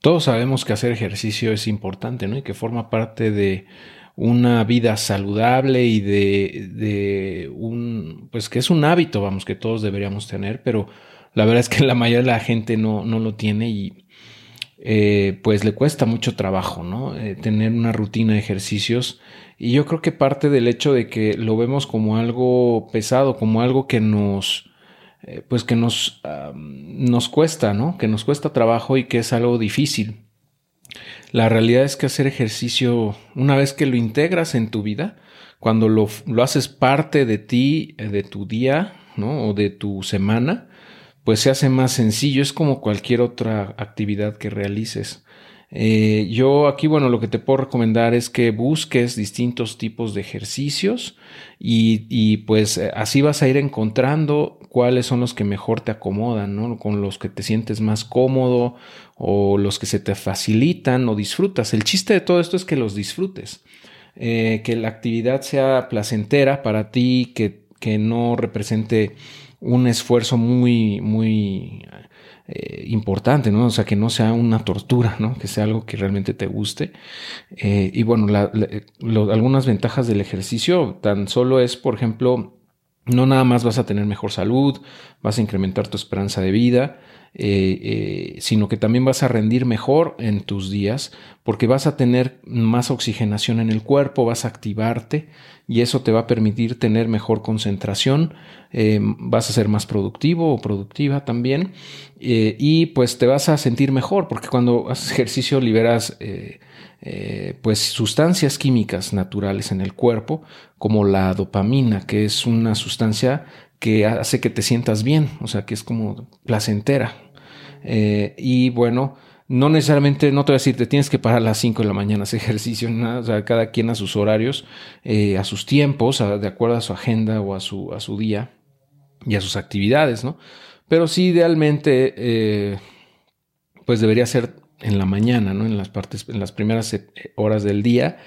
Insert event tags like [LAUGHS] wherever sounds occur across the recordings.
todos sabemos que hacer ejercicio es importante, ¿no? Y que forma parte de una vida saludable y de, de un, pues que es un hábito, vamos, que todos deberíamos tener, pero la verdad es que la mayoría de la gente no, no lo tiene y eh, pues le cuesta mucho trabajo, ¿no? Eh, tener una rutina de ejercicios. Y yo creo que parte del hecho de que lo vemos como algo pesado, como algo que nos, eh, pues que nos, nos cuesta, ¿no? Que nos cuesta trabajo y que es algo difícil. La realidad es que hacer ejercicio, una vez que lo integras en tu vida, cuando lo, lo haces parte de ti, de tu día, ¿no? O de tu semana, pues se hace más sencillo, es como cualquier otra actividad que realices. Eh, yo aquí, bueno, lo que te puedo recomendar es que busques distintos tipos de ejercicios y, y, pues eh, así vas a ir encontrando cuáles son los que mejor te acomodan, ¿no? Con los que te sientes más cómodo o los que se te facilitan o disfrutas. El chiste de todo esto es que los disfrutes, eh, que la actividad sea placentera para ti, que, que no represente un esfuerzo muy, muy eh, importante, ¿no? O sea, que no sea una tortura, ¿no? Que sea algo que realmente te guste. Eh, y bueno, algunas ventajas del ejercicio tan solo es, por ejemplo, no nada más vas a tener mejor salud, vas a incrementar tu esperanza de vida, eh, eh, sino que también vas a rendir mejor en tus días porque vas a tener más oxigenación en el cuerpo, vas a activarte y eso te va a permitir tener mejor concentración, eh, vas a ser más productivo o productiva también y pues te vas a sentir mejor porque cuando haces ejercicio liberas pues sustancias químicas naturales en el cuerpo como la dopamina que es una sustancia que hace que te sientas bien, o sea, que es como placentera. Eh, y bueno, no necesariamente, no te voy a decir, te tienes que parar a las 5 de la mañana hacer [LAUGHS] ejercicio, nada, o sea, cada quien a sus horarios, eh, a sus tiempos, de acuerdo a su agenda o a su, a su día y a sus actividades, ¿no? Pero sí, idealmente, eh, pues debería ser en la mañana, ¿no? En las partes, en las primeras horas del día,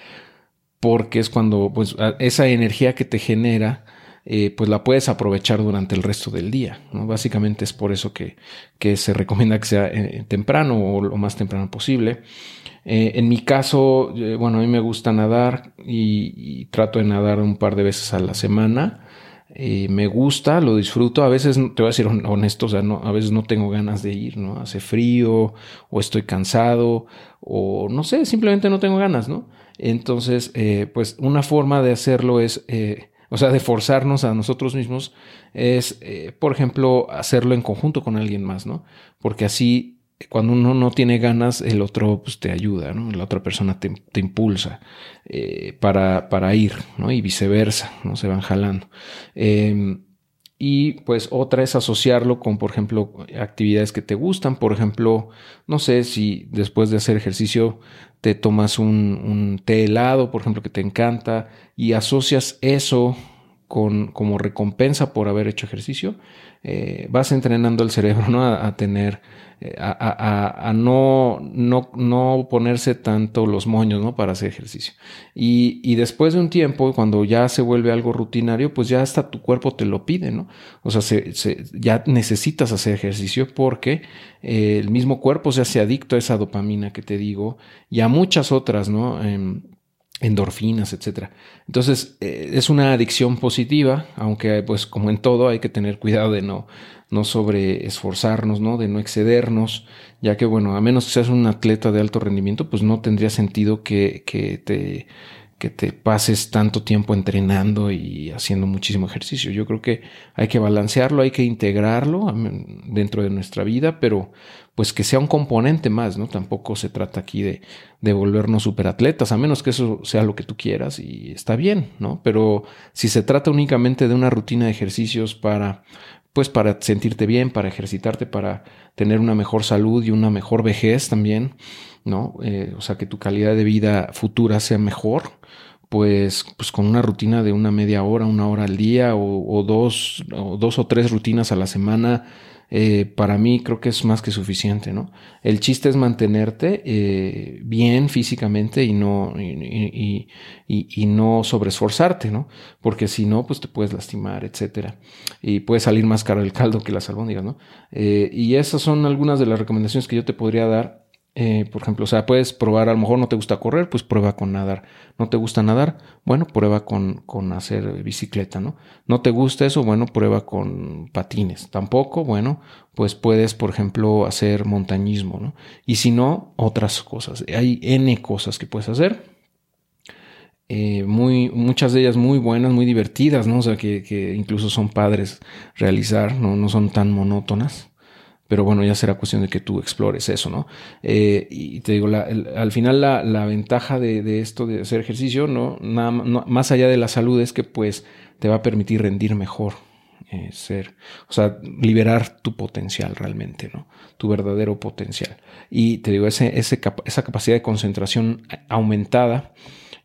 porque es cuando, pues, esa energía que te genera, eh, pues la puedes aprovechar durante el resto del día. Básicamente es por eso que, que se recomienda que sea eh, temprano o lo más temprano posible. Eh, en mi caso, bueno, a mí me gusta nadar y, trato de nadar un par de veces a la semana. me gusta, lo disfruto. A veces, te voy a decir honesto, o sea, no, a veces no tengo ganas de ir, ¿no? Hace frío o estoy cansado o no sé, simplemente no tengo ganas, ¿no? Entonces, pues una forma de hacerlo es o sea, de forzarnos a nosotros mismos es, eh, por ejemplo, hacerlo en conjunto con alguien más, ¿no? Porque así, cuando uno no tiene ganas, el otro pues, te ayuda, ¿no? La otra persona te, impulsa eh, para, para, ir, ¿no? Y viceversa, ¿no? Se van jalando. Em, y pues otra es asociarlo con, por ejemplo, actividades que te gustan. Por ejemplo, no sé si después de hacer ejercicio te tomas un, té helado, por ejemplo, que te encanta, y asocias eso como recompensa por haber hecho ejercicio, eh, vas entrenando el cerebro ¿no? a, tener, eh, a, no, no, no, ponerse tanto los moños ¿no? para hacer ejercicio. Y, después de un tiempo, cuando ya se vuelve algo rutinario, pues ya hasta tu cuerpo te lo pide, ¿no? O sea, se, se, ya necesitas hacer ejercicio porque eh, el mismo cuerpo se hace adicto a esa dopamina que te digo y a muchas otras, ¿no? Endorfinas, etcétera. Entonces, eh, es una adicción positiva, aunque pues como en todo hay que tener cuidado de no, no sobre esforzarnos, ¿no? De no excedernos, ya que bueno, a menos que seas un atleta de alto rendimiento, pues no tendría sentido que, que te que te pases tanto tiempo entrenando y haciendo muchísimo ejercicio. Yo creo que hay que balancearlo, hay que integrarlo dentro de nuestra vida, pero pues que sea un componente más, ¿no? Tampoco se trata aquí de, de volvernos superatletas, a menos que eso sea lo que tú quieras y está bien, ¿no? Pero si se trata únicamente de una rutina de ejercicios para, pues para sentirte bien, para ejercitarte, para tener una mejor salud y una mejor vejez también, ¿no? Eh, o sea, que tu calidad de vida futura sea mejor, pues, pues con una rutina de una media hora, una hora al día o, dos, o dos o tres rutinas a la semana, eh, para mí creo que es más que suficiente, ¿no? El chiste es mantenerte eh, bien físicamente y no, y, y, no sobreesforzarte, ¿no? Porque si no, pues te puedes lastimar, etcétera. Y puede salir más caro el caldo que las albóndigas, ¿no? y esas son algunas de las recomendaciones que yo te podría dar Eh, por ejemplo, o sea, puedes probar, a lo mejor no te gusta correr, pues prueba con nadar. No te gusta nadar, bueno, prueba con, con hacer bicicleta, ¿no? No te gusta eso, bueno, prueba con patines. Tampoco, bueno, pues puedes, por ejemplo, hacer montañismo, ¿no? Y si no, otras cosas. Hay N cosas que puedes hacer. Eh, muy, muchas de ellas muy buenas, muy divertidas, ¿no? O sea, que, que incluso son padres realizar, ¿no? No son tan monótonas pero bueno, ya será cuestión de que tú explores eso, ¿no? Eh, y te digo, al final la, ventaja de, esto de hacer ejercicio, ¿no? Nada, más allá de la salud es que pues te va a permitir rendir mejor, eh, ser, o sea, liberar tu potencial realmente, ¿no? Tu verdadero potencial. Y te digo, ese, esa capacidad de concentración aumentada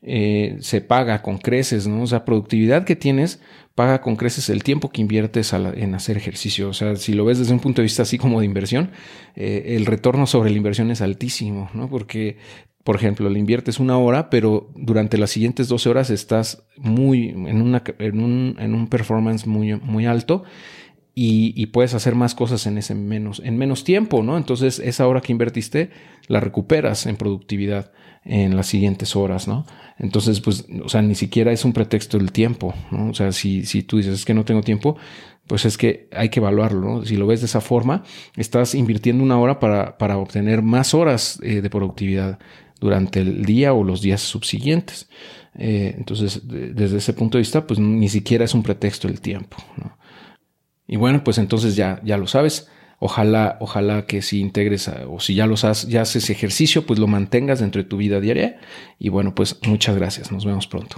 eh, se paga con creces, ¿no? O sea, productividad que tienes paga con creces el tiempo que inviertes en hacer ejercicio. O sea, si lo ves desde un punto de vista así como de inversión, eh, el retorno sobre la inversión es altísimo, ¿no? Porque, por ejemplo, le inviertes una hora, pero durante las siguientes 12 horas estás muy en, una, en, un, en un performance muy, muy alto. Y, puedes hacer más cosas en ese menos, en menos tiempo, ¿no? Entonces, esa hora que invertiste la recuperas en productividad en las siguientes horas, ¿no? Entonces, pues, o sea, ni siquiera es un pretexto el tiempo, ¿no? O sea, si, si tú dices es que no tengo tiempo, pues es que hay que evaluarlo, ¿no? Si lo ves de esa forma, estás invirtiendo una hora para, para obtener más horas eh, de productividad durante el día o los días subsiguientes. Eh, entonces, desde ese punto de vista, pues ni siquiera es un pretexto el tiempo, ¿no? Y bueno, pues entonces ya, ya lo sabes. Ojalá, ojalá que si integres o si ya los has, ya haces ejercicio, pues lo mantengas dentro de tu vida diaria. Y bueno, pues muchas gracias. Nos vemos pronto.